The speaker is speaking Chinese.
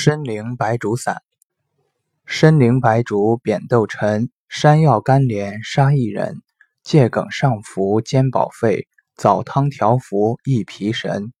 参苓白术散。参苓白术扁豆陈，山药甘莲杀薏仁。桔梗上浮煎饱肺，枣汤调服益脾神。